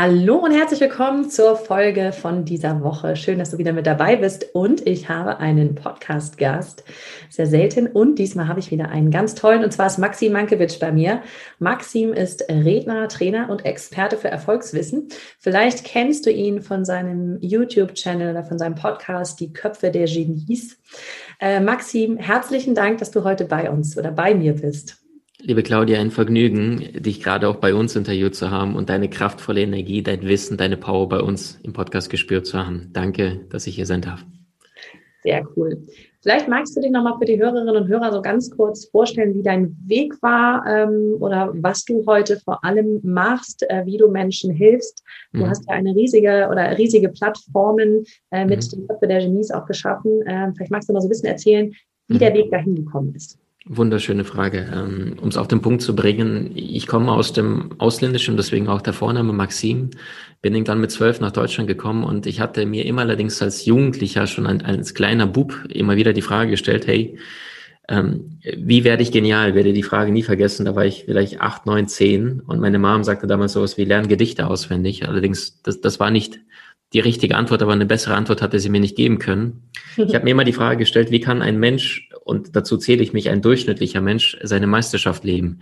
Hallo und herzlich willkommen zur Folge von dieser Woche. Schön, dass du wieder mit dabei bist. Und ich habe einen Podcast-Gast. Sehr selten. Und diesmal habe ich wieder einen ganz tollen. Und zwar ist Maxim Mankiewicz bei mir. Maxim ist Redner, Trainer und Experte für Erfolgswissen. Vielleicht kennst du ihn von seinem YouTube-Channel oder von seinem Podcast Die Köpfe der Genies. Äh, Maxim, herzlichen Dank, dass du heute bei uns oder bei mir bist. Liebe Claudia, ein Vergnügen, dich gerade auch bei uns interviewt zu haben und deine kraftvolle Energie, dein Wissen, deine Power bei uns im Podcast gespürt zu haben. Danke, dass ich hier sein darf. Sehr cool. Vielleicht magst du dich nochmal für die Hörerinnen und Hörer so ganz kurz vorstellen, wie dein Weg war ähm, oder was du heute vor allem machst, äh, wie du Menschen hilfst. Du mhm. hast ja eine riesige oder riesige Plattformen äh, mit mhm. den Köpfe der Genies auch geschaffen. Äh, vielleicht magst du mal so ein bisschen erzählen, wie mhm. der Weg dahin gekommen ist. Wunderschöne Frage. Ähm, um es auf den Punkt zu bringen, ich komme aus dem Ausländischen, deswegen auch der Vorname Maxim. Bin dann mit zwölf nach Deutschland gekommen und ich hatte mir immer allerdings als Jugendlicher, schon als kleiner Bub, immer wieder die Frage gestellt, hey, ähm, wie werde ich genial? Werde die Frage nie vergessen. Da war ich vielleicht acht, neun, zehn und meine Mom sagte damals sowas wie lernen Gedichte auswendig. Allerdings, das, das war nicht die richtige Antwort, aber eine bessere Antwort hatte sie mir nicht geben können. Ich habe mir immer die Frage gestellt, wie kann ein Mensch, und dazu zähle ich mich, ein durchschnittlicher Mensch, seine Meisterschaft leben?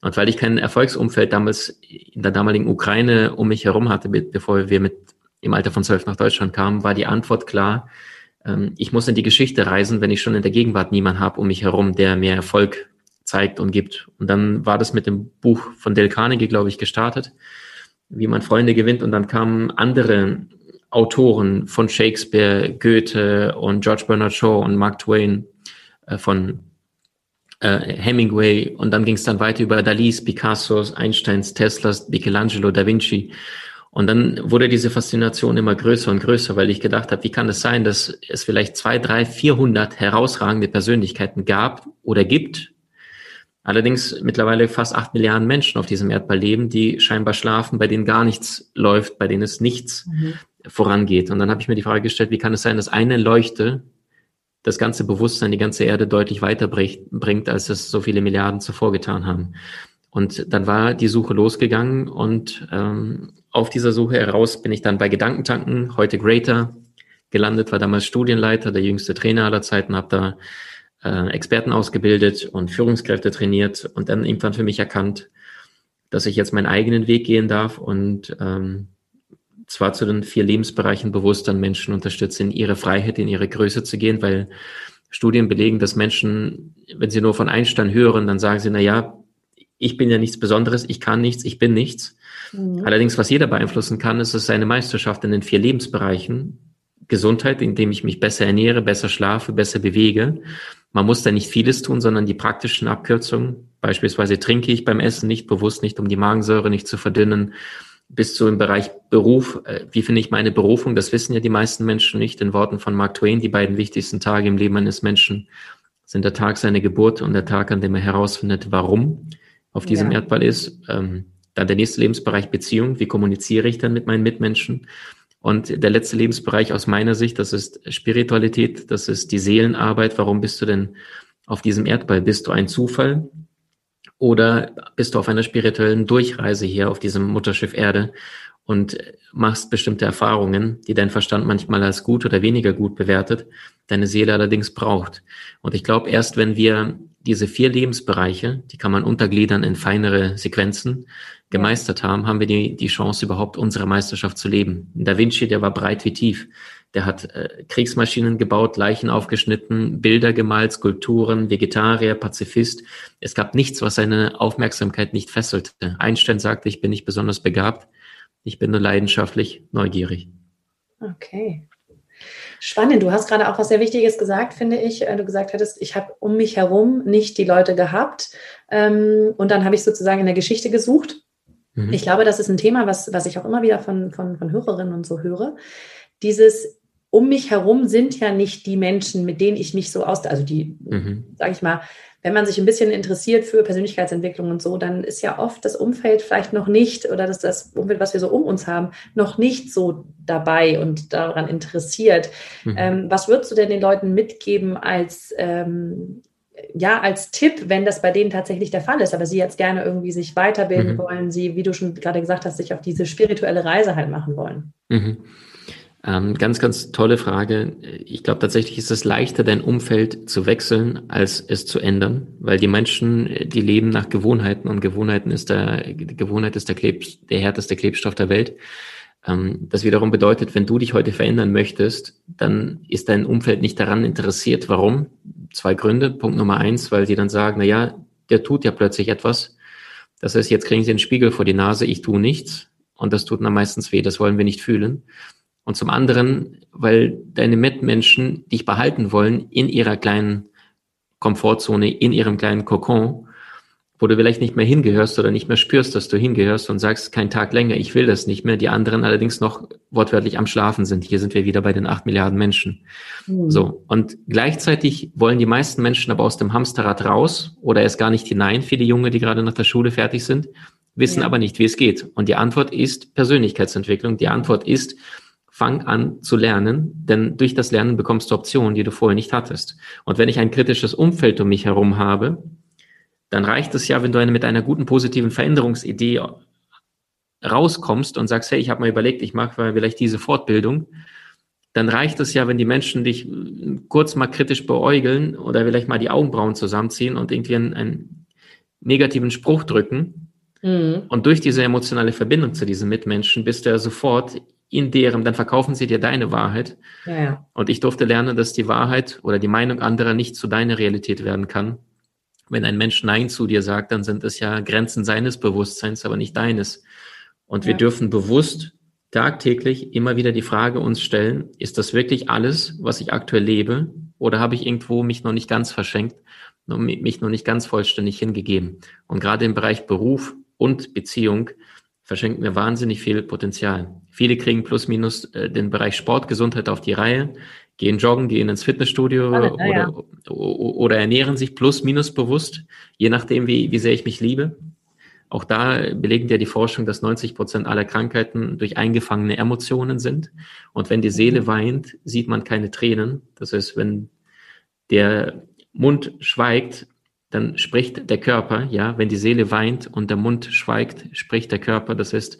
Und weil ich kein Erfolgsumfeld damals in der damaligen Ukraine um mich herum hatte, bevor wir mit im Alter von zwölf nach Deutschland kamen, war die Antwort klar, ähm, ich muss in die Geschichte reisen, wenn ich schon in der Gegenwart niemanden habe um mich herum, der mir Erfolg zeigt und gibt. Und dann war das mit dem Buch von Del Carnegie, glaube ich, gestartet, wie man Freunde gewinnt. Und dann kamen andere Autoren von Shakespeare, Goethe und George Bernard Shaw und Mark Twain äh, von äh, Hemingway und dann ging es dann weiter über Dalis, Picassos, Einsteins, Teslas, Michelangelo, Da Vinci. Und dann wurde diese Faszination immer größer und größer, weil ich gedacht habe, wie kann es sein, dass es vielleicht zwei, drei, vierhundert herausragende Persönlichkeiten gab oder gibt, Allerdings mittlerweile fast acht Milliarden Menschen auf diesem Erdball leben, die scheinbar schlafen, bei denen gar nichts läuft, bei denen es nichts mhm. Vorangeht. Und dann habe ich mir die Frage gestellt, wie kann es sein, dass eine Leuchte das ganze Bewusstsein, die ganze Erde deutlich weiter bringt, als es so viele Milliarden zuvor getan haben. Und dann war die Suche losgegangen und ähm, auf dieser Suche heraus bin ich dann bei Gedankentanken, heute Greater, gelandet, war damals Studienleiter, der jüngste Trainer aller Zeiten, habe da äh, Experten ausgebildet und Führungskräfte trainiert und dann irgendwann für mich erkannt, dass ich jetzt meinen eigenen Weg gehen darf und ähm, zwar zu den vier Lebensbereichen bewusst an Menschen unterstütze, in ihre Freiheit, in ihre Größe zu gehen, weil Studien belegen, dass Menschen, wenn sie nur von Einstein hören, dann sagen sie, na ja, ich bin ja nichts Besonderes, ich kann nichts, ich bin nichts. Mhm. Allerdings, was jeder beeinflussen kann, ist es seine Meisterschaft in den vier Lebensbereichen. Gesundheit, indem ich mich besser ernähre, besser schlafe, besser bewege man muss da nicht vieles tun, sondern die praktischen Abkürzungen. Beispielsweise trinke ich beim Essen nicht bewusst nicht, um die Magensäure nicht zu verdünnen. Bis zu im Bereich Beruf. Äh, wie finde ich meine Berufung? Das wissen ja die meisten Menschen nicht. In Worten von Mark Twain, die beiden wichtigsten Tage im Leben eines Menschen sind der Tag seiner Geburt und der Tag, an dem er herausfindet, warum auf diesem ja. Erdball ist. Ähm, dann der nächste Lebensbereich Beziehung. Wie kommuniziere ich dann mit meinen Mitmenschen? Und der letzte Lebensbereich aus meiner Sicht, das ist Spiritualität, das ist die Seelenarbeit. Warum bist du denn auf diesem Erdball? Bist du ein Zufall? Oder bist du auf einer spirituellen Durchreise hier auf diesem Mutterschiff Erde und machst bestimmte Erfahrungen, die dein Verstand manchmal als gut oder weniger gut bewertet, deine Seele allerdings braucht. Und ich glaube, erst wenn wir diese vier Lebensbereiche, die kann man untergliedern in feinere Sequenzen, gemeistert haben, haben wir die, die Chance, überhaupt unsere Meisterschaft zu leben. Da Vinci, der war breit wie tief. Der hat äh, Kriegsmaschinen gebaut, Leichen aufgeschnitten, Bilder gemalt, Skulpturen, Vegetarier, Pazifist. Es gab nichts, was seine Aufmerksamkeit nicht fesselte. Einstein sagte, ich bin nicht besonders begabt, ich bin nur leidenschaftlich neugierig. Okay. Spannend. Du hast gerade auch was sehr Wichtiges gesagt, finde ich. Äh, du gesagt hattest, ich habe um mich herum nicht die Leute gehabt. Ähm, und dann habe ich sozusagen in der Geschichte gesucht Mhm. Ich glaube, das ist ein Thema, was, was ich auch immer wieder von, von, von Hörerinnen und so höre. Dieses, um mich herum sind ja nicht die Menschen, mit denen ich mich so aus, also die, mhm. sage ich mal, wenn man sich ein bisschen interessiert für Persönlichkeitsentwicklung und so, dann ist ja oft das Umfeld vielleicht noch nicht oder das, das Umfeld, was wir so um uns haben, noch nicht so dabei und daran interessiert. Mhm. Ähm, was würdest du denn den Leuten mitgeben als, ähm, ja, als Tipp, wenn das bei denen tatsächlich der Fall ist, aber sie jetzt gerne irgendwie sich weiterbilden mhm. wollen, sie, wie du schon gerade gesagt hast, sich auf diese spirituelle Reise halt machen wollen? Mhm. Ähm, ganz, ganz tolle Frage. Ich glaube tatsächlich ist es leichter, dein Umfeld zu wechseln, als es zu ändern, weil die Menschen, die leben nach Gewohnheiten und Gewohnheiten ist der, Gewohnheit ist der, Kleb, der härteste Klebstoff der Welt. Ähm, das wiederum bedeutet, wenn du dich heute verändern möchtest, dann ist dein Umfeld nicht daran interessiert. Warum? Zwei Gründe. Punkt Nummer eins, weil sie dann sagen, na ja, der tut ja plötzlich etwas. Das heißt, jetzt kriegen sie einen Spiegel vor die Nase, ich tue nichts. Und das tut dann meistens weh, das wollen wir nicht fühlen. Und zum anderen, weil deine Mitmenschen dich behalten wollen in ihrer kleinen Komfortzone, in ihrem kleinen Kokon, wo du vielleicht nicht mehr hingehörst oder nicht mehr spürst, dass du hingehörst und sagst, kein Tag länger, ich will das nicht mehr. Die anderen allerdings noch wortwörtlich am Schlafen sind. Hier sind wir wieder bei den acht Milliarden Menschen. Mhm. So. Und gleichzeitig wollen die meisten Menschen aber aus dem Hamsterrad raus oder erst gar nicht hinein. Viele Junge, die gerade nach der Schule fertig sind, wissen ja. aber nicht, wie es geht. Und die Antwort ist Persönlichkeitsentwicklung. Die Antwort ist, fang an zu lernen, denn durch das Lernen bekommst du Optionen, die du vorher nicht hattest. Und wenn ich ein kritisches Umfeld um mich herum habe, dann reicht es ja, wenn du eine, mit einer guten positiven Veränderungsidee rauskommst und sagst, hey, ich habe mal überlegt, ich mag vielleicht diese Fortbildung, dann reicht es ja, wenn die Menschen dich kurz mal kritisch beäugeln oder vielleicht mal die Augenbrauen zusammenziehen und irgendwie einen, einen negativen Spruch drücken. Mhm. Und durch diese emotionale Verbindung zu diesen Mitmenschen bist du ja sofort in deren, dann verkaufen sie dir deine Wahrheit. Ja, ja. Und ich durfte lernen, dass die Wahrheit oder die Meinung anderer nicht zu deiner Realität werden kann. Wenn ein Mensch Nein zu dir sagt, dann sind es ja Grenzen seines Bewusstseins, aber nicht deines. Und ja. wir dürfen bewusst tagtäglich immer wieder die Frage uns stellen, ist das wirklich alles, was ich aktuell lebe? Oder habe ich irgendwo mich noch nicht ganz verschenkt, mich noch nicht ganz vollständig hingegeben? Und gerade im Bereich Beruf und Beziehung verschenken wir wahnsinnig viel Potenzial. Viele kriegen plus minus äh, den Bereich Sport, Gesundheit auf die Reihe, gehen joggen, gehen ins Fitnessstudio Alle, oder, ja. oder ernähren sich plus minus bewusst, je nachdem, wie, wie sehr ich mich liebe. Auch da belegen ja die Forschung, dass 90 Prozent aller Krankheiten durch eingefangene Emotionen sind. Und wenn die Seele mhm. weint, sieht man keine Tränen. Das heißt, wenn der Mund schweigt, dann spricht der Körper, ja, wenn die Seele weint und der Mund schweigt, spricht der Körper. Das heißt,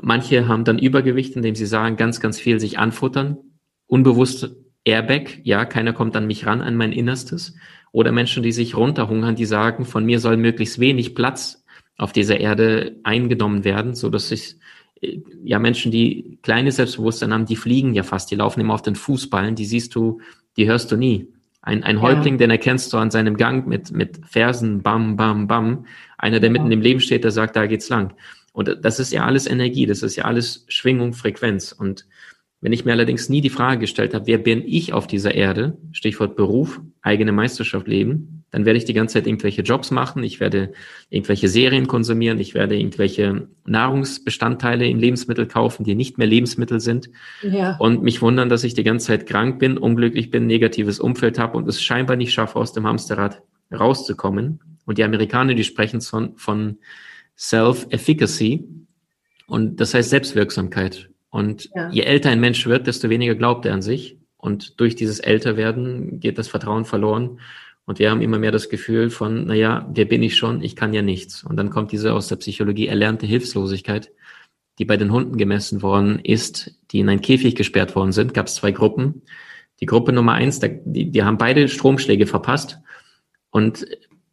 manche haben dann Übergewicht, indem sie sagen, ganz, ganz viel sich anfuttern, unbewusst Airbag, ja, keiner kommt an mich ran, an mein Innerstes. Oder Menschen, die sich runterhungern, die sagen, von mir soll möglichst wenig Platz auf dieser Erde eingenommen werden, so dass ich äh, ja Menschen, die kleine Selbstbewusstsein haben, die fliegen ja fast, die laufen immer auf den Fußballen, die siehst du, die hörst du nie. Ein, ein Häuptling, ja. den erkennst du an seinem Gang mit, mit Fersen, bam, bam, bam. Einer, der ja. mitten im Leben steht, der sagt, da geht's lang. Und das ist ja alles Energie, das ist ja alles Schwingung, Frequenz. Und wenn ich mir allerdings nie die Frage gestellt habe, wer bin ich auf dieser Erde, Stichwort Beruf, eigene Meisterschaft leben, dann werde ich die ganze Zeit irgendwelche Jobs machen, ich werde irgendwelche Serien konsumieren, ich werde irgendwelche Nahrungsbestandteile in Lebensmittel kaufen, die nicht mehr Lebensmittel sind ja. und mich wundern, dass ich die ganze Zeit krank bin, unglücklich bin, negatives Umfeld habe und es scheinbar nicht schaffe, aus dem Hamsterrad rauszukommen. Und die Amerikaner, die sprechen von, von Self-Efficacy und das heißt Selbstwirksamkeit. Und ja. je älter ein Mensch wird, desto weniger glaubt er an sich. Und durch dieses Älterwerden geht das Vertrauen verloren. Und wir haben immer mehr das Gefühl von, naja, wer bin ich schon? Ich kann ja nichts. Und dann kommt diese aus der Psychologie erlernte Hilflosigkeit, die bei den Hunden gemessen worden ist, die in einen Käfig gesperrt worden sind. Gab es zwei Gruppen. Die Gruppe Nummer eins, die, die haben beide Stromschläge verpasst. Und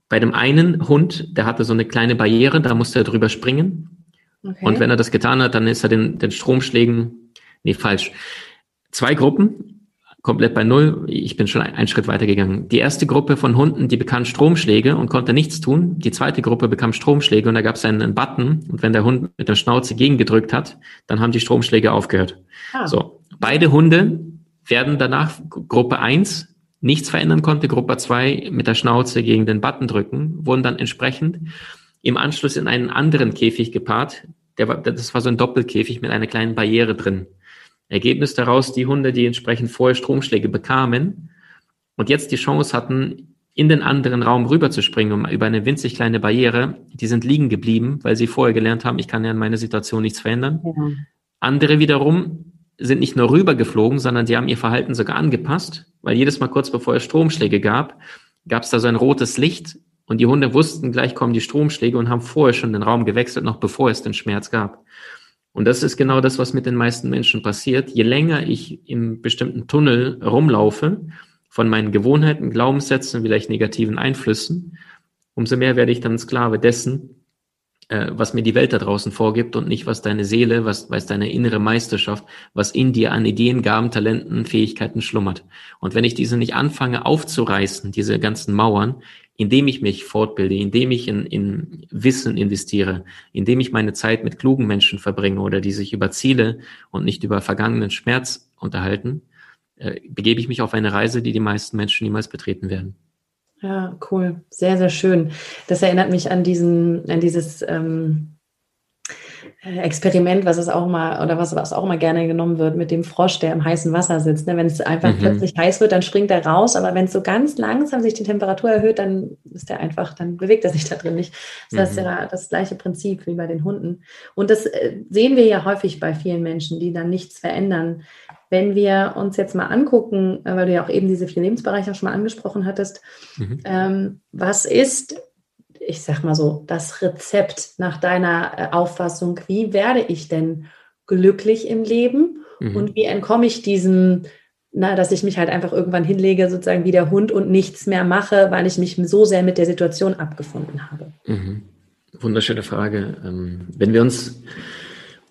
bei dem einen Hund, der hatte so eine kleine Barriere, da musste er drüber springen. Okay. Und wenn er das getan hat, dann ist er den, den Stromschlägen, nee, falsch. Zwei Gruppen, komplett bei Null. Ich bin schon einen Schritt weiter gegangen. Die erste Gruppe von Hunden, die bekam Stromschläge und konnte nichts tun. Die zweite Gruppe bekam Stromschläge und da gab es einen, einen, Button. Und wenn der Hund mit der Schnauze gegengedrückt hat, dann haben die Stromschläge aufgehört. Ah. So. Beide Hunde werden danach Gruppe eins nichts verändern konnte, Gruppe zwei mit der Schnauze gegen den Button drücken, wurden dann entsprechend im Anschluss in einen anderen Käfig gepaart. Der war, das war so ein Doppelkäfig mit einer kleinen Barriere drin. Ergebnis daraus, die Hunde, die entsprechend vorher Stromschläge bekamen und jetzt die Chance hatten, in den anderen Raum rüberzuspringen, um über eine winzig kleine Barriere, die sind liegen geblieben, weil sie vorher gelernt haben, ich kann ja in meiner Situation nichts verändern. Ja. Andere wiederum sind nicht nur rübergeflogen, sondern die haben ihr Verhalten sogar angepasst, weil jedes Mal kurz bevor es Stromschläge gab, gab es da so ein rotes Licht und die Hunde wussten, gleich kommen die Stromschläge und haben vorher schon den Raum gewechselt, noch bevor es den Schmerz gab. Und das ist genau das, was mit den meisten Menschen passiert. Je länger ich im bestimmten Tunnel rumlaufe, von meinen Gewohnheiten, Glaubenssätzen, vielleicht negativen Einflüssen, umso mehr werde ich dann Sklave dessen, äh, was mir die Welt da draußen vorgibt und nicht, was deine Seele, was, was deine innere Meisterschaft, was in dir an Ideen, Gaben, Talenten, Fähigkeiten schlummert. Und wenn ich diese nicht anfange aufzureißen, diese ganzen Mauern, indem ich mich fortbilde, indem ich in, in Wissen investiere, indem ich meine Zeit mit klugen Menschen verbringe oder die sich über Ziele und nicht über vergangenen Schmerz unterhalten, äh, begebe ich mich auf eine Reise, die die meisten Menschen niemals betreten werden. Ja, cool. Sehr, sehr schön. Das erinnert mich an diesen, an dieses ähm, äh, Experiment, was es auch mal, oder was, was auch mal gerne genommen wird mit dem Frosch, der im heißen Wasser sitzt. Ne? Wenn es einfach mhm. plötzlich heiß wird, dann springt er raus, aber wenn es so ganz langsam sich die Temperatur erhöht, dann ist er einfach, dann bewegt er sich da drin nicht. Das mhm. ist ja das gleiche Prinzip wie bei den Hunden. Und das äh, sehen wir ja häufig bei vielen Menschen, die dann nichts verändern. Wenn wir uns jetzt mal angucken, äh, weil du ja auch eben diese vier Lebensbereiche auch schon mal angesprochen hattest, mhm. ähm, was ist, ich sag mal so, das Rezept nach deiner äh, Auffassung? Wie werde ich denn glücklich im Leben mhm. und wie entkomme ich diesem, na, dass ich mich halt einfach irgendwann hinlege, sozusagen wie der Hund und nichts mehr mache, weil ich mich so sehr mit der Situation abgefunden habe? Mhm. Wunderschöne Frage. Ähm, wenn wir uns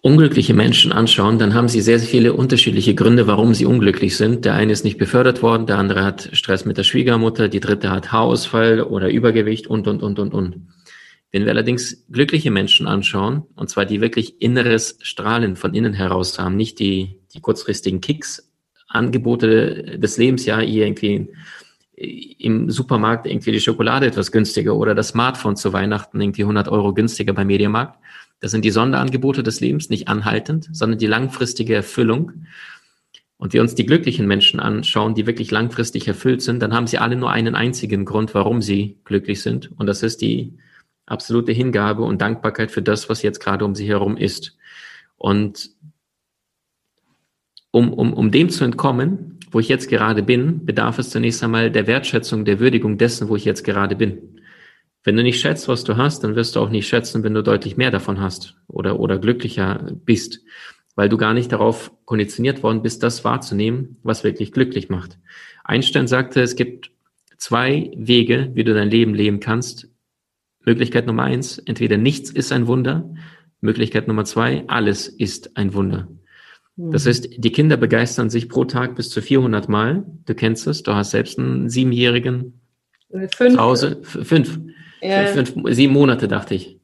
unglückliche Menschen anschauen, dann haben sie sehr, sehr viele unterschiedliche Gründe, warum sie unglücklich sind. Der eine ist nicht befördert worden, der andere hat Stress mit der Schwiegermutter, die dritte hat Haarausfall oder Übergewicht und, und, und, und, und. Wenn wir allerdings glückliche Menschen anschauen, und zwar die wirklich inneres Strahlen von innen heraus haben, nicht die, die kurzfristigen Kicks, Angebote des Lebens, ja, irgendwie im Supermarkt irgendwie die Schokolade etwas günstiger oder das Smartphone zu Weihnachten irgendwie 100 Euro günstiger beim Mediamarkt, das sind die Sonderangebote des Lebens, nicht anhaltend, sondern die langfristige Erfüllung. Und wir uns die glücklichen Menschen anschauen, die wirklich langfristig erfüllt sind, dann haben sie alle nur einen einzigen Grund, warum sie glücklich sind. Und das ist die absolute Hingabe und Dankbarkeit für das, was jetzt gerade um sie herum ist. Und um, um, um dem zu entkommen, wo ich jetzt gerade bin, bedarf es zunächst einmal der Wertschätzung, der Würdigung dessen, wo ich jetzt gerade bin. Wenn du nicht schätzt, was du hast, dann wirst du auch nicht schätzen, wenn du deutlich mehr davon hast oder, oder glücklicher bist, weil du gar nicht darauf konditioniert worden bist, das wahrzunehmen, was wirklich glücklich macht. Einstein sagte, es gibt zwei Wege, wie du dein Leben leben kannst. Möglichkeit Nummer eins, entweder nichts ist ein Wunder. Möglichkeit Nummer zwei, alles ist ein Wunder. Das mhm. heißt, die Kinder begeistern sich pro Tag bis zu 400 Mal. Du kennst es, du hast selbst einen Siebenjährigen fünf. zu Hause. Fünf. Ja. Fünf, sieben Monate, dachte ich.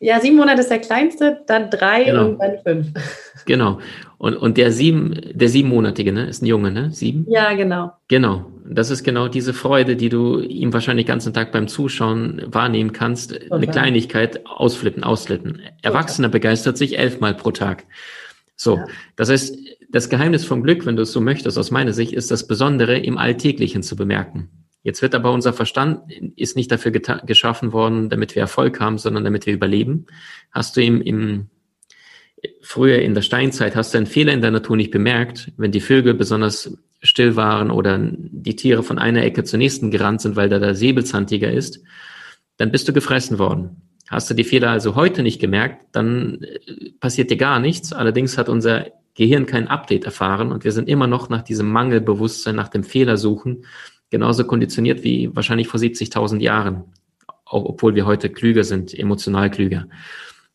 Ja, sieben Monate ist der kleinste, dann drei genau. und dann fünf. Genau. Und, und der sieben, der siebenmonatige, ne, ist ein Junge, ne? Sieben? Ja, genau. Genau. Das ist genau diese Freude, die du ihm wahrscheinlich den ganzen Tag beim Zuschauen wahrnehmen kannst. Total. Eine Kleinigkeit ausflippen, ausflippen. Erwachsener begeistert sich elfmal pro Tag. So. Ja. Das heißt, das Geheimnis vom Glück, wenn du es so möchtest, aus meiner Sicht, ist das Besondere im Alltäglichen zu bemerken. Jetzt wird aber unser Verstand ist nicht dafür geschaffen worden, damit wir Erfolg haben, sondern damit wir überleben. Hast du im, im früher in der Steinzeit hast du einen Fehler in der Natur nicht bemerkt, wenn die Vögel besonders still waren oder die Tiere von einer Ecke zur nächsten gerannt sind, weil da der Säbelzahntiger ist, dann bist du gefressen worden. Hast du die Fehler also heute nicht gemerkt, dann äh, passiert dir gar nichts. Allerdings hat unser Gehirn kein Update erfahren und wir sind immer noch nach diesem Mangelbewusstsein, nach dem Fehlersuchen genauso konditioniert wie wahrscheinlich vor 70.000 Jahren, obwohl wir heute klüger sind, emotional klüger.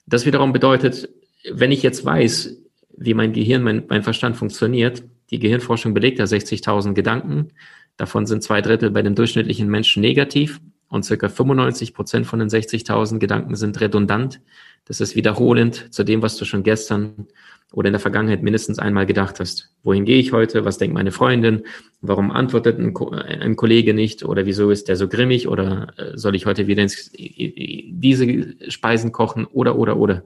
Das wiederum bedeutet, wenn ich jetzt weiß, wie mein Gehirn, mein, mein Verstand funktioniert, die Gehirnforschung belegt ja 60.000 Gedanken, davon sind zwei Drittel bei dem durchschnittlichen Menschen negativ und circa 95 Prozent von den 60.000 Gedanken sind redundant. Das ist wiederholend zu dem, was du schon gestern oder in der Vergangenheit mindestens einmal gedacht hast. Wohin gehe ich heute? Was denkt meine Freundin? Warum antwortet ein, ein Kollege nicht? Oder wieso ist der so grimmig? Oder äh, soll ich heute wieder ins, diese Speisen kochen? Oder, oder, oder.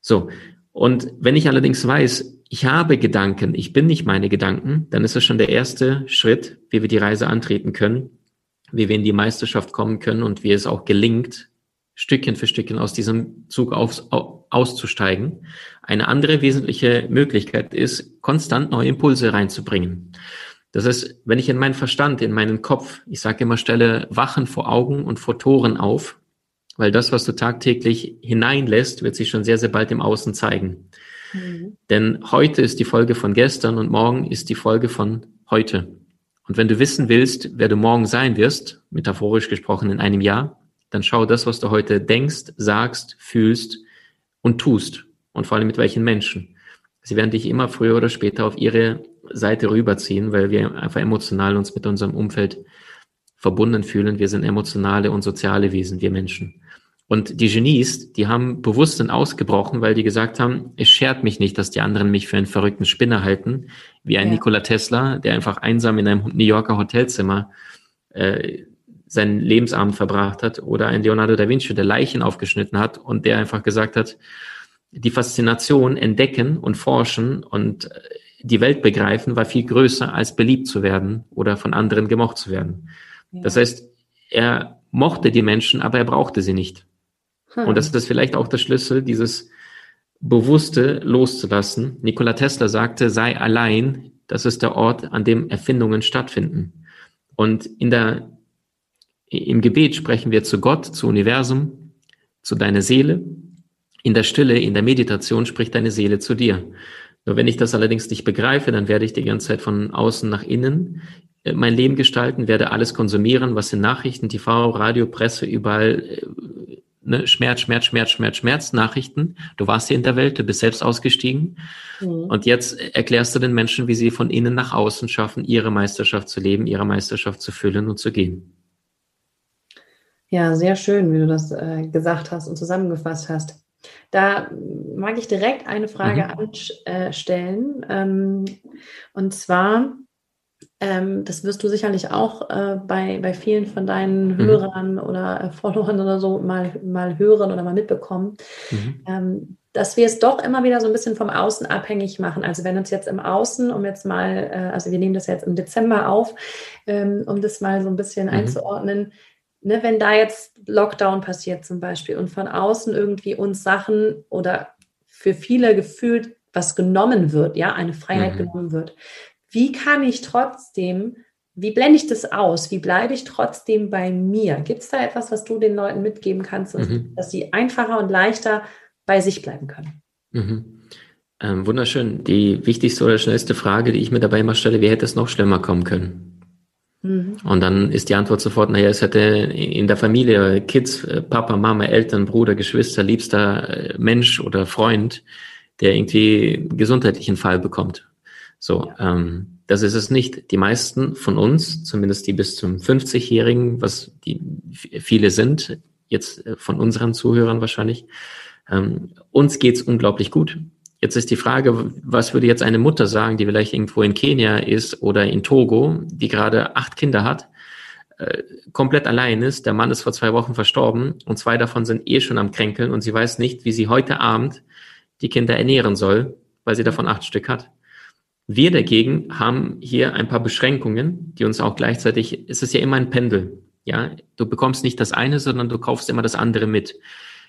So. Und wenn ich allerdings weiß, ich habe Gedanken, ich bin nicht meine Gedanken, dann ist das schon der erste Schritt, wie wir die Reise antreten können, wie wir in die Meisterschaft kommen können und wie es auch gelingt, Stückchen für Stückchen aus diesem Zug aus, auszusteigen. Eine andere wesentliche Möglichkeit ist, konstant neue Impulse reinzubringen. Das heißt, wenn ich in meinen Verstand, in meinen Kopf, ich sage immer, stelle Wachen vor Augen und vor Toren auf, weil das, was du tagtäglich hineinlässt, wird sich schon sehr, sehr bald im Außen zeigen. Mhm. Denn heute ist die Folge von gestern und morgen ist die Folge von heute. Und wenn du wissen willst, wer du morgen sein wirst, metaphorisch gesprochen in einem Jahr, dann schau das, was du heute denkst, sagst, fühlst und tust. Und vor allem mit welchen Menschen. Sie werden dich immer früher oder später auf ihre Seite rüberziehen, weil wir einfach emotional uns mit unserem Umfeld verbunden fühlen. Wir sind emotionale und soziale Wesen, wir Menschen. Und die Genies, die haben bewusst dann ausgebrochen, weil die gesagt haben, es schert mich nicht, dass die anderen mich für einen verrückten Spinner halten, wie ein ja. Nikola Tesla, der einfach einsam in einem New Yorker Hotelzimmer äh, seinen Lebensabend verbracht hat, oder ein Leonardo da Vinci, der Leichen aufgeschnitten hat und der einfach gesagt hat, die Faszination entdecken und forschen und äh, die Welt begreifen war viel größer als beliebt zu werden oder von anderen gemocht zu werden. Ja. Das heißt, er mochte die Menschen, aber er brauchte sie nicht. Hm. Und das ist vielleicht auch der Schlüssel, dieses Bewusste loszulassen. Nikola Tesla sagte, sei allein, das ist der Ort, an dem Erfindungen stattfinden. Und in der, im Gebet sprechen wir zu Gott, zu Universum, zu deiner Seele. In der Stille, in der Meditation spricht deine Seele zu dir. Nur wenn ich das allerdings nicht begreife, dann werde ich die ganze Zeit von außen nach innen äh, mein Leben gestalten, werde alles konsumieren, was in Nachrichten, TV, Radio, Presse, überall äh, ne, Schmerz, Schmerz, Schmerz, Schmerz, Schmerz, Nachrichten. Du warst hier in der Welt, du bist selbst ausgestiegen. Mhm. Und jetzt erklärst du den Menschen, wie sie von innen nach außen schaffen, ihre Meisterschaft zu leben, ihre Meisterschaft zu füllen und zu gehen. Ja, sehr schön, wie du das äh, gesagt hast und zusammengefasst hast. Da mag ich direkt eine Frage mhm. anstellen. Ähm, und zwar, ähm, das wirst du sicherlich auch äh, bei, bei vielen von deinen mhm. Hörern oder äh, Followern oder so mal, mal hören oder mal mitbekommen, mhm. ähm, dass wir es doch immer wieder so ein bisschen vom Außen abhängig machen. Also wenn uns jetzt im Außen, um jetzt mal, äh, also wir nehmen das jetzt im Dezember auf, ähm, um das mal so ein bisschen mhm. einzuordnen, ne, wenn da jetzt Lockdown passiert zum Beispiel und von außen irgendwie uns Sachen oder für viele gefühlt was genommen wird, ja, eine Freiheit mhm. genommen wird, wie kann ich trotzdem, wie blende ich das aus? Wie bleibe ich trotzdem bei mir? Gibt es da etwas, was du den Leuten mitgeben kannst, mhm. dass sie einfacher und leichter bei sich bleiben können? Mhm. Ähm, wunderschön. Die wichtigste oder schnellste Frage, die ich mir dabei immer stelle, wie hätte es noch schlimmer kommen können? Mhm. Und dann ist die Antwort sofort, naja, es hätte in der Familie, Kids, äh, Papa, Mama, Eltern, Bruder, Geschwister, liebster äh, Mensch oder Freund, der irgendwie gesundheitlichen Fall bekommt. So, ja. ähm, das ist es nicht. Die meisten von uns, zumindest die bis zum 50-Jährigen, was die viele sind, jetzt äh, von unseren Zuhörern wahrscheinlich, ähm, uns geht's unglaublich gut. Jetzt ist die Frage, was würde jetzt eine Mutter sagen, die vielleicht irgendwo in Kenia ist oder in Togo, die gerade acht Kinder hat, äh, komplett allein ist, der Mann ist vor zwei Wochen verstorben und zwei davon sind eh schon am Kränkeln und sie weiß nicht, wie sie heute Abend die Kinder ernähren soll, weil sie davon acht Stück hat. Wir dagegen haben hier ein paar Beschränkungen, die uns auch gleichzeitig, es ist ja immer ein Pendel. Ja, du bekommst nicht das eine, sondern du kaufst immer das andere mit.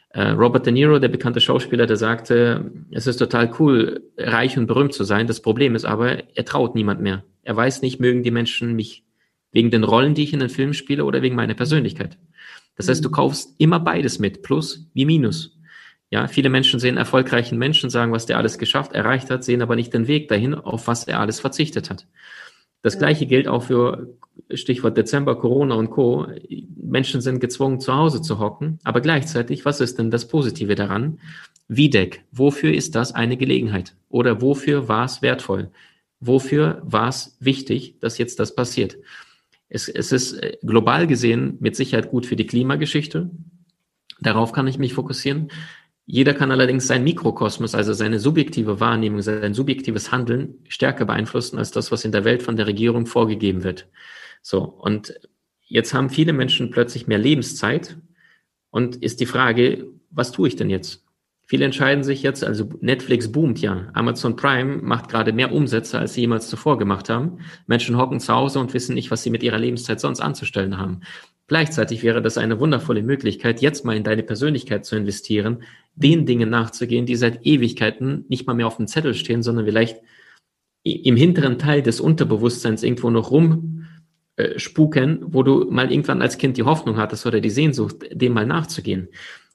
Äh, Robert De Niro, der bekannte Schauspieler, der sagte, es ist total cool, reich und berühmt zu sein. Das Problem ist aber, er traut niemand mehr. Er weiß nicht, mögen die Menschen mich wegen den Rollen, die ich in den Filmen spiele oder wegen meiner Persönlichkeit. Das heißt, du mhm. kaufst immer beides mit, plus wie minus. Ja, viele Menschen sehen erfolgreichen Menschen, sagen, was der alles geschafft, erreicht hat, sehen aber nicht den Weg dahin, auf was er alles verzichtet hat. Das gleiche gilt auch für Stichwort Dezember, Corona und Co. Menschen sind gezwungen, zu Hause zu hocken, aber gleichzeitig, was ist denn das Positive daran? Wiedeck, wofür ist das eine Gelegenheit? Oder wofür war es wertvoll? Wofür war es wichtig, dass jetzt das passiert? Es, es ist äh, global gesehen mit Sicherheit gut für die Klimageschichte. Darauf kann ich mich fokussieren. Jeder kann allerdings seinen Mikrokosmos, also seine subjektive Wahrnehmung, sein subjektives Handeln stärker beeinflussen als das, was in der Welt von der Regierung vorgegeben wird. So. Und jetzt haben viele Menschen plötzlich mehr Lebenszeit und ist die Frage, was tue ich denn jetzt? Viele entscheiden sich jetzt, also Netflix boomt ja. Amazon Prime macht gerade mehr Umsätze, als sie jemals zuvor gemacht haben. Menschen hocken zu Hause und wissen nicht, was sie mit ihrer Lebenszeit sonst anzustellen haben. Gleichzeitig wäre das eine wundervolle Möglichkeit, jetzt mal in deine Persönlichkeit zu investieren, den Dingen nachzugehen, die seit Ewigkeiten nicht mal mehr auf dem Zettel stehen, sondern vielleicht im hinteren Teil des Unterbewusstseins irgendwo noch rumspuken, wo du mal irgendwann als Kind die Hoffnung hattest oder die Sehnsucht, dem mal nachzugehen.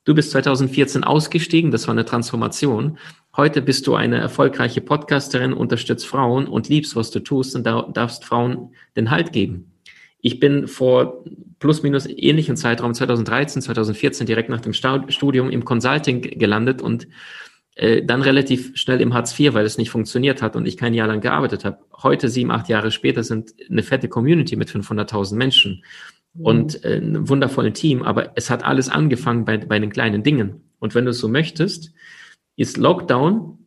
Du bist 2014 ausgestiegen, das war eine Transformation. Heute bist du eine erfolgreiche Podcasterin, unterstützt Frauen und liebst, was du tust und darfst Frauen den Halt geben. Ich bin vor plus minus ähnlichen Zeitraum 2013, 2014 direkt nach dem Studium im Consulting gelandet und äh, dann relativ schnell im Hartz IV, weil es nicht funktioniert hat und ich kein Jahr lang gearbeitet habe. Heute, sieben, acht Jahre später, sind eine fette Community mit 500.000 Menschen und äh, einem wundervollen Team, aber es hat alles angefangen bei, bei den kleinen Dingen. Und wenn du es so möchtest, ist Lockdown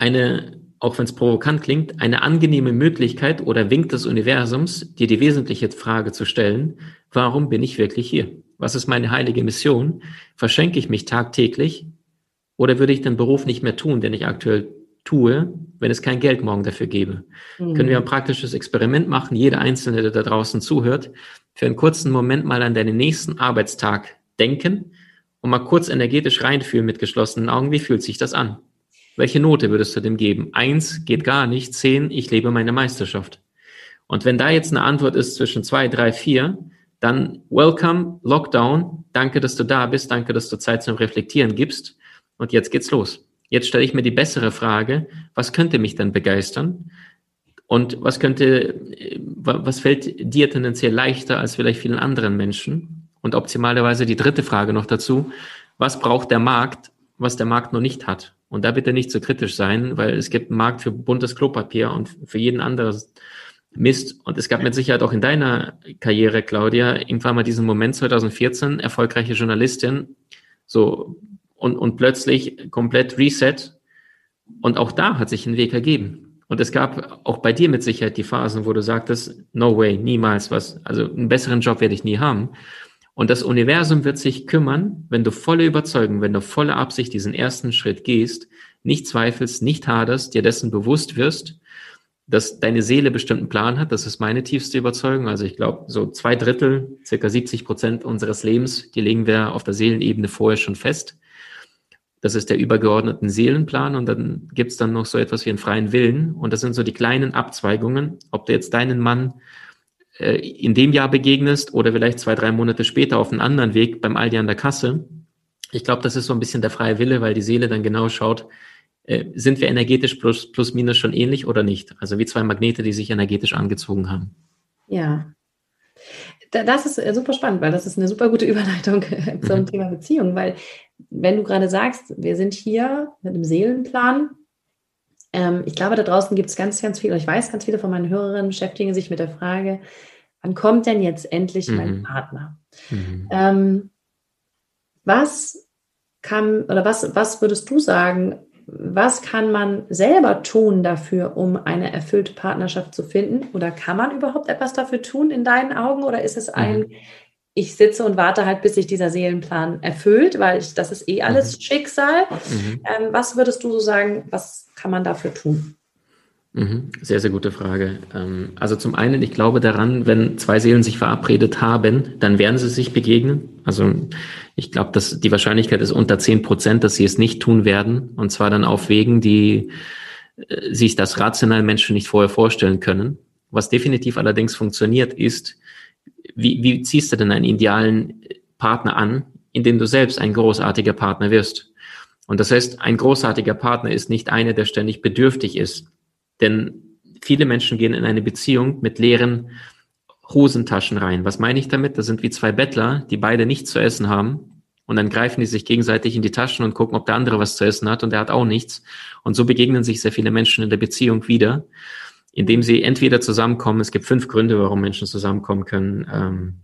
eine, auch wenn es provokant klingt, eine angenehme Möglichkeit oder Wink des Universums, dir die wesentliche Frage zu stellen, warum bin ich wirklich hier? Was ist meine heilige Mission? Verschenke ich mich tagtäglich oder würde ich den Beruf nicht mehr tun, den ich aktuell tue, wenn es kein Geld morgen dafür gäbe? Mhm. Können wir ein praktisches Experiment machen, jeder Einzelne, der da draußen zuhört, für einen kurzen Moment mal an deinen nächsten Arbeitstag denken und mal kurz energetisch reinfühlen mit geschlossenen Augen, wie fühlt sich das an? Welche Note würdest du dem geben? Eins geht gar nicht, zehn, ich lebe meine Meisterschaft. Und wenn da jetzt eine Antwort ist zwischen zwei, drei, vier, dann welcome, Lockdown, danke, dass du da bist, danke, dass du Zeit zum Reflektieren gibst. Und jetzt geht's los. Jetzt stelle ich mir die bessere Frage, was könnte mich denn begeistern? Und was könnte, was fällt dir tendenziell leichter als vielleicht vielen anderen Menschen? Und optimalerweise die dritte Frage noch dazu, was braucht der Markt, was der Markt noch nicht hat? Und da bitte nicht zu kritisch sein, weil es gibt einen Markt für buntes Klopapier und für jeden anderen Mist. Und es gab mit Sicherheit auch in deiner Karriere, Claudia, irgendwann mal diesen Moment 2014, erfolgreiche Journalistin, so, und, und plötzlich komplett Reset. Und auch da hat sich ein Weg ergeben. Und es gab auch bei dir mit Sicherheit die Phasen, wo du sagtest, no way, niemals was, also einen besseren Job werde ich nie haben. Und das Universum wird sich kümmern, wenn du volle Überzeugung, wenn du volle Absicht diesen ersten Schritt gehst, nicht zweifelst, nicht haderst, dir dessen bewusst wirst, dass deine Seele bestimmten Plan hat. Das ist meine tiefste Überzeugung. Also ich glaube, so zwei Drittel, circa 70 Prozent unseres Lebens, die legen wir auf der Seelenebene vorher schon fest. Das ist der übergeordneten Seelenplan und dann gibt's dann noch so etwas wie einen freien Willen und das sind so die kleinen Abzweigungen, ob du jetzt deinen Mann äh, in dem Jahr begegnest oder vielleicht zwei, drei Monate später auf einem anderen Weg beim Aldi an der Kasse. Ich glaube, das ist so ein bisschen der freie Wille, weil die Seele dann genau schaut, äh, sind wir energetisch plus, plus minus schon ähnlich oder nicht? Also wie zwei Magnete, die sich energetisch angezogen haben. Ja, das ist äh, super spannend, weil das ist eine super gute Überleitung zum mhm. Thema Beziehung, weil wenn du gerade sagst, wir sind hier mit einem Seelenplan, ähm, ich glaube, da draußen gibt es ganz, ganz viele, ich weiß, ganz viele von meinen Hörerinnen beschäftigen sich mit der Frage, wann kommt denn jetzt endlich mhm. mein Partner? Mhm. Ähm, was kann oder was, was würdest du sagen, was kann man selber tun dafür, um eine erfüllte Partnerschaft zu finden? Oder kann man überhaupt etwas dafür tun in deinen Augen? Oder ist es ein, mhm. Ich sitze und warte halt, bis sich dieser Seelenplan erfüllt, weil ich, das ist eh alles mhm. Schicksal? Mhm. Ähm, was würdest du so sagen, was kann man dafür tun? Mhm. Sehr, sehr gute Frage. Ähm, also zum einen, ich glaube daran, wenn zwei Seelen sich verabredet haben, dann werden sie sich begegnen. Also ich glaube, dass die Wahrscheinlichkeit ist unter zehn Prozent, dass sie es nicht tun werden. Und zwar dann auf Wegen, die äh, sich das rational Menschen nicht vorher vorstellen können. Was definitiv allerdings funktioniert, ist, wie, wie ziehst du denn einen idealen Partner an, in dem du selbst ein großartiger Partner wirst? Und das heißt, ein großartiger Partner ist nicht einer, der ständig bedürftig ist denn viele Menschen gehen in eine Beziehung mit leeren Hosentaschen rein. Was meine ich damit? Das sind wie zwei Bettler, die beide nichts zu essen haben. Und dann greifen die sich gegenseitig in die Taschen und gucken, ob der andere was zu essen hat und der hat auch nichts. Und so begegnen sich sehr viele Menschen in der Beziehung wieder, indem sie entweder zusammenkommen. Es gibt fünf Gründe, warum Menschen zusammenkommen können. Ähm,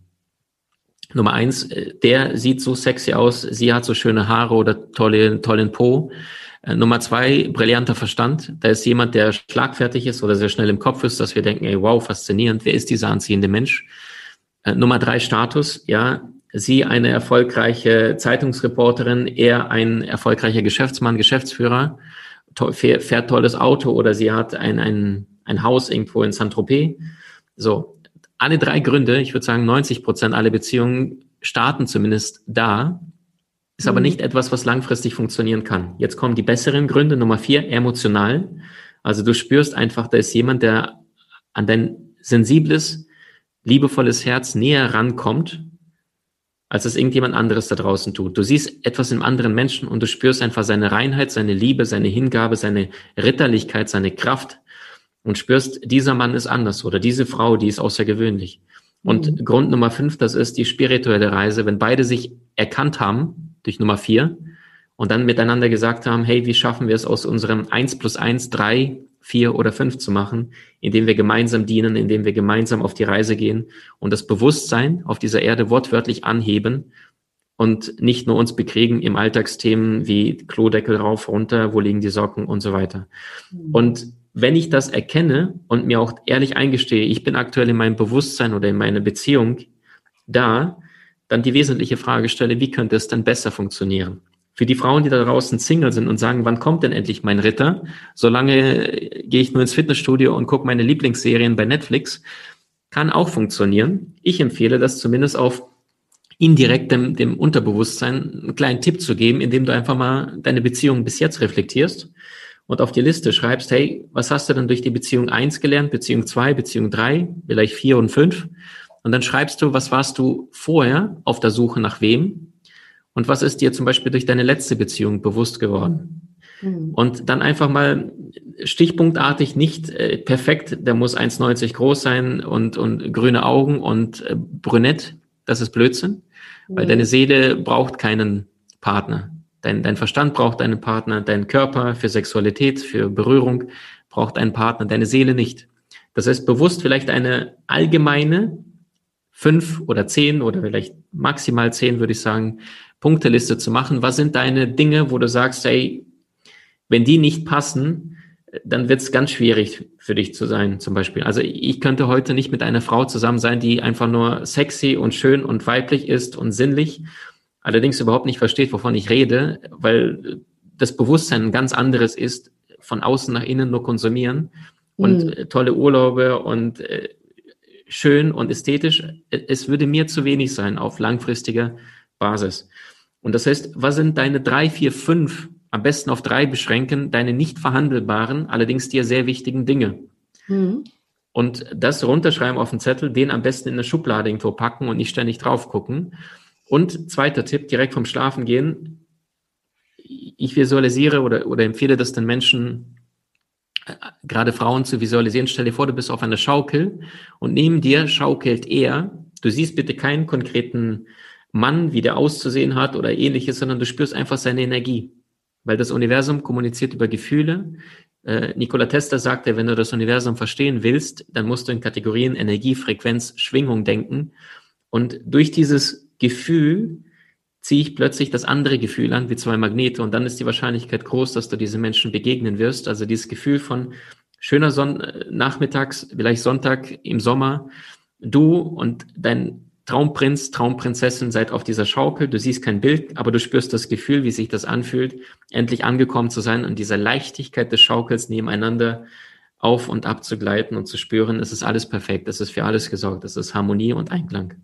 Nummer eins, äh, der sieht so sexy aus, sie hat so schöne Haare oder tolle, tollen Po. Äh, Nummer zwei, brillanter Verstand. Da ist jemand, der schlagfertig ist oder sehr schnell im Kopf ist, dass wir denken, ey, wow, faszinierend, wer ist dieser anziehende Mensch? Äh, Nummer drei, Status. Ja, sie eine erfolgreiche Zeitungsreporterin, er ein erfolgreicher Geschäftsmann, Geschäftsführer, fährt tolles Auto oder sie hat ein, ein, ein Haus irgendwo in Saint-Tropez. So, alle drei Gründe, ich würde sagen 90 Prozent aller Beziehungen starten zumindest da, ist mhm. aber nicht etwas, was langfristig funktionieren kann. Jetzt kommen die besseren Gründe. Nummer vier, emotional. Also du spürst einfach, da ist jemand, der an dein sensibles, liebevolles Herz näher rankommt, als es irgendjemand anderes da draußen tut. Du siehst etwas im anderen Menschen und du spürst einfach seine Reinheit, seine Liebe, seine Hingabe, seine Ritterlichkeit, seine Kraft und spürst, dieser Mann ist anders oder diese Frau, die ist außergewöhnlich. Und mhm. Grund Nummer fünf, das ist die spirituelle Reise, wenn beide sich erkannt haben durch Nummer vier und dann miteinander gesagt haben, hey, wie schaffen wir es aus unserem eins plus eins drei vier oder fünf zu machen, indem wir gemeinsam dienen, indem wir gemeinsam auf die Reise gehen und das Bewusstsein auf dieser Erde wortwörtlich anheben und nicht nur uns bekriegen im Alltagsthemen wie Klodeckel rauf, runter, wo liegen die Socken und so weiter. Mhm. Und wenn ich das erkenne und mir auch ehrlich eingestehe, ich bin aktuell in meinem Bewusstsein oder in meiner Beziehung da, dann die wesentliche Frage stelle, wie könnte es denn besser funktionieren? Für die Frauen, die da draußen Single sind und sagen, wann kommt denn endlich mein Ritter? Solange gehe ich nur ins Fitnessstudio und gucke meine Lieblingsserien bei Netflix. Kann auch funktionieren. Ich empfehle das zumindest auf indirektem dem Unterbewusstsein einen kleinen Tipp zu geben, indem du einfach mal deine Beziehung bis jetzt reflektierst und auf die Liste schreibst, hey, was hast du denn durch die Beziehung eins gelernt, Beziehung zwei, Beziehung drei, vielleicht vier und fünf? Und dann schreibst du, was warst du vorher auf der Suche nach wem? Und was ist dir zum Beispiel durch deine letzte Beziehung bewusst geworden? Mhm. Und dann einfach mal stichpunktartig nicht äh, perfekt, der muss 1,90 groß sein und, und grüne Augen und äh, brünett, das ist Blödsinn, mhm. weil deine Seele braucht keinen Partner. Dein, dein Verstand braucht einen Partner, dein Körper für Sexualität, für Berührung braucht einen Partner, deine Seele nicht. Das heißt, bewusst vielleicht eine allgemeine fünf oder zehn oder vielleicht maximal zehn, würde ich sagen, Punkteliste zu machen. Was sind deine Dinge, wo du sagst, hey, wenn die nicht passen, dann wird es ganz schwierig für dich zu sein, zum Beispiel. Also ich könnte heute nicht mit einer Frau zusammen sein, die einfach nur sexy und schön und weiblich ist und sinnlich, allerdings überhaupt nicht versteht, wovon ich rede, weil das Bewusstsein ein ganz anderes ist, von außen nach innen nur konsumieren und mhm. tolle Urlaube und äh, schön und ästhetisch. Es würde mir zu wenig sein auf langfristiger Basis. Und das heißt, was sind deine drei, vier, fünf, am besten auf drei beschränken, deine nicht verhandelbaren, allerdings dir sehr wichtigen Dinge? Mhm. Und das runterschreiben auf den Zettel, den am besten in eine Schublade irgendwo packen und nicht ständig drauf gucken. Und zweiter Tipp, direkt vom Schlafen gehen. Ich visualisiere oder, oder empfehle das den Menschen, äh, gerade Frauen zu visualisieren. Stell dir vor, du bist auf einer Schaukel und neben dir schaukelt er. Du siehst bitte keinen konkreten Mann, wie der auszusehen hat oder ähnliches, sondern du spürst einfach seine Energie. Weil das Universum kommuniziert über Gefühle. Äh, Nikola Tesla sagte, wenn du das Universum verstehen willst, dann musst du in Kategorien Energie, Frequenz, Schwingung denken. Und durch dieses Gefühl ziehe ich plötzlich das andere Gefühl an, wie zwei Magnete. Und dann ist die Wahrscheinlichkeit groß, dass du diesen Menschen begegnen wirst. Also dieses Gefühl von schöner Son Nachmittags, vielleicht Sonntag im Sommer, du und dein Traumprinz, Traumprinzessin seid auf dieser Schaukel, du siehst kein Bild, aber du spürst das Gefühl, wie sich das anfühlt, endlich angekommen zu sein und dieser Leichtigkeit des Schaukels nebeneinander auf und ab zu gleiten und zu spüren, es ist alles perfekt, es ist für alles gesorgt, es ist Harmonie und Einklang.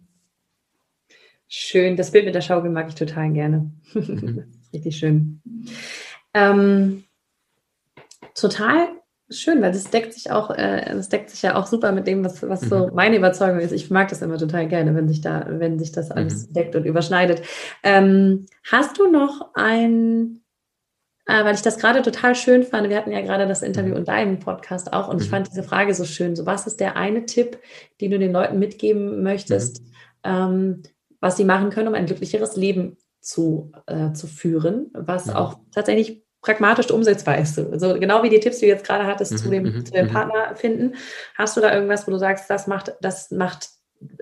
Schön, das Bild mit der Schaukel mag ich total gerne. Mhm. Richtig schön. Ähm, total schön, weil das deckt sich auch, äh, das deckt sich ja auch super mit dem, was, was so mhm. meine Überzeugung ist. Ich mag das immer total gerne, wenn sich da, wenn sich das alles mhm. deckt und überschneidet. Ähm, hast du noch ein, äh, weil ich das gerade total schön fand, wir hatten ja gerade das Interview mhm. in deinem Podcast auch und ich mhm. fand diese Frage so schön. So, was ist der eine Tipp, den du den Leuten mitgeben möchtest, mhm. ähm, was sie machen können, um ein glücklicheres Leben zu, äh, zu führen, was auch tatsächlich pragmatisch umsetzbar ist. Also genau wie die Tipps, die du jetzt gerade hattest mhm, zu dem, mhm, zu dem mhm. Partner finden, hast du da irgendwas, wo du sagst, das macht, das macht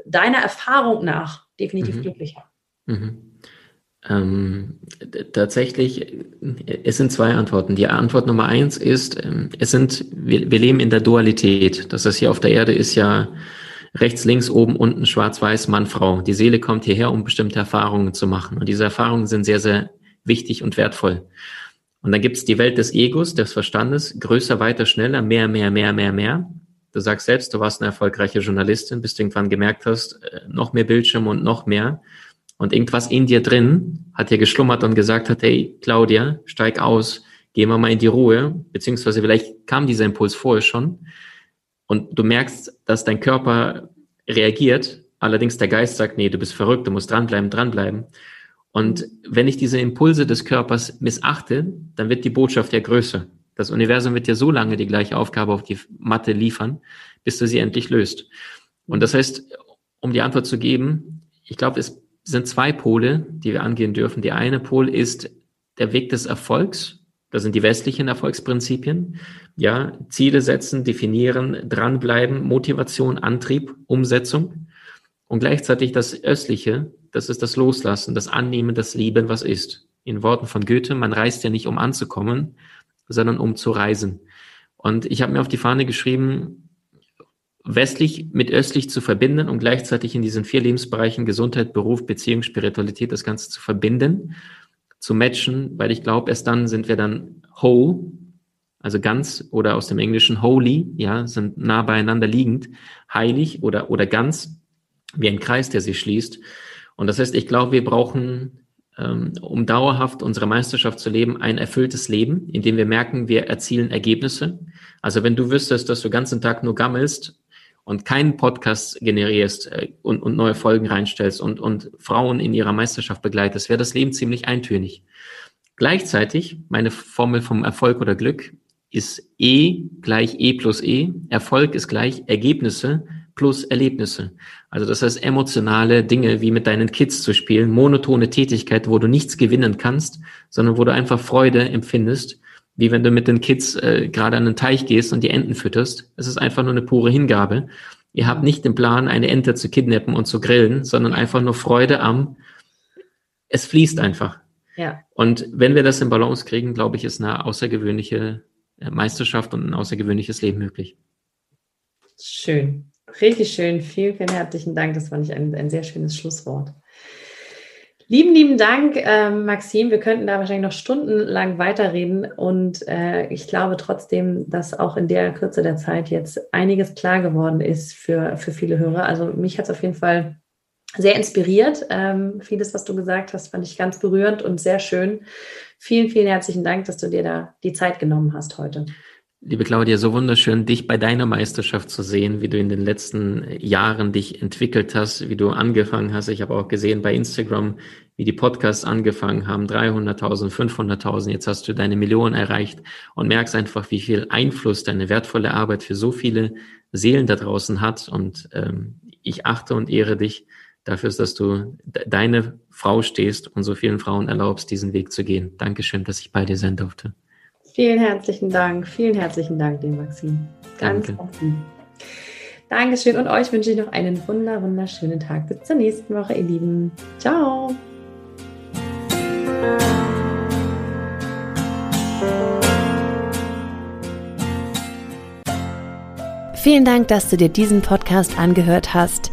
deiner Erfahrung nach definitiv mhm. glücklicher? Mhm. Ähm, tatsächlich, es sind zwei Antworten. Die Antwort Nummer eins ist, ähm, es sind, wir, wir leben in der Dualität. Das heißt, hier auf der Erde ist ja rechts, links, oben, unten, schwarz, weiß, Mann, Frau. Die Seele kommt hierher, um bestimmte Erfahrungen zu machen. Und diese Erfahrungen sind sehr, sehr wichtig und wertvoll. Und dann gibt es die Welt des Egos, des Verstandes, größer, weiter, schneller, mehr, mehr, mehr, mehr, mehr. Du sagst selbst, du warst eine erfolgreiche Journalistin, bis du irgendwann gemerkt hast, äh, noch mehr Bildschirm und noch mehr. Und irgendwas in dir drin hat dir geschlummert und gesagt hat, hey, Claudia, steig aus, geh mal mal in die Ruhe, beziehungsweise vielleicht kam dieser Impuls vorher schon. Und du merkst, dass dein Körper reagiert, allerdings der Geist sagt, nee, du bist verrückt, du musst dranbleiben, dranbleiben. Und wenn ich diese Impulse des Körpers missachte, dann wird die Botschaft ja größer. Das Universum wird ja so lange die gleiche Aufgabe auf die Matte liefern, bis du sie endlich löst. Und das heißt, um die Antwort zu geben, ich glaube, es sind zwei Pole, die wir angehen dürfen. Der eine Pol ist der Weg des Erfolgs. Das sind die westlichen Erfolgsprinzipien. Ja, Ziele setzen, definieren, dranbleiben, Motivation, Antrieb, Umsetzung. Und gleichzeitig das östliche, das ist das Loslassen, das Annehmen, das Lieben, was ist. In Worten von Goethe, man reist ja nicht, um anzukommen, sondern um zu reisen. Und ich habe mir auf die Fahne geschrieben, westlich mit östlich zu verbinden und gleichzeitig in diesen vier Lebensbereichen Gesundheit, Beruf, Beziehung, Spiritualität das Ganze zu verbinden, zu matchen, weil ich glaube, erst dann sind wir dann whole, also ganz oder aus dem Englischen holy, ja, sind nah beieinander liegend, heilig oder, oder ganz, wie ein Kreis, der sich schließt. Und das heißt, ich glaube, wir brauchen ähm, um dauerhaft unsere Meisterschaft zu leben, ein erfülltes Leben, in dem wir merken, wir erzielen Ergebnisse. Also wenn du wüsstest, dass du den ganzen Tag nur gammelst und keinen Podcast generierst äh, und, und neue Folgen reinstellst und, und Frauen in ihrer Meisterschaft begleitest, wäre das Leben ziemlich eintönig. Gleichzeitig, meine Formel vom Erfolg oder Glück ist E gleich E plus E. Erfolg ist gleich Ergebnisse plus Erlebnisse. Also das heißt emotionale Dinge wie mit deinen Kids zu spielen, monotone Tätigkeit, wo du nichts gewinnen kannst, sondern wo du einfach Freude empfindest, wie wenn du mit den Kids äh, gerade an den Teich gehst und die Enten fütterst. Es ist einfach nur eine pure Hingabe. Ihr habt nicht den Plan, eine Ente zu kidnappen und zu grillen, sondern einfach nur Freude am, es fließt einfach. Ja. Und wenn wir das in Balance kriegen, glaube ich, ist eine außergewöhnliche äh, Meisterschaft und ein außergewöhnliches Leben möglich. Schön. Richtig schön. Vielen, vielen herzlichen Dank. Das fand ich ein, ein sehr schönes Schlusswort. Lieben, lieben Dank, äh, Maxim. Wir könnten da wahrscheinlich noch stundenlang weiterreden. Und äh, ich glaube trotzdem, dass auch in der Kürze der Zeit jetzt einiges klar geworden ist für, für viele Hörer. Also mich hat es auf jeden Fall sehr inspiriert. Ähm, vieles, was du gesagt hast, fand ich ganz berührend und sehr schön. Vielen, vielen herzlichen Dank, dass du dir da die Zeit genommen hast heute. Liebe Claudia, so wunderschön, dich bei deiner Meisterschaft zu sehen, wie du in den letzten Jahren dich entwickelt hast, wie du angefangen hast. Ich habe auch gesehen bei Instagram, wie die Podcasts angefangen haben, 300.000, 500.000. Jetzt hast du deine Millionen erreicht und merkst einfach, wie viel Einfluss deine wertvolle Arbeit für so viele Seelen da draußen hat. Und ähm, ich achte und ehre dich dafür, dass du deine Frau stehst und so vielen Frauen erlaubst, diesen Weg zu gehen. Dankeschön, dass ich bei dir sein durfte. Vielen herzlichen Dank. Vielen herzlichen Dank, dir Maxim. Ganz Danke. offen. Dankeschön und euch wünsche ich noch einen wunder, wunderschönen Tag. Bis zur nächsten Woche, ihr Lieben. Ciao. Vielen Dank, dass du dir diesen Podcast angehört hast.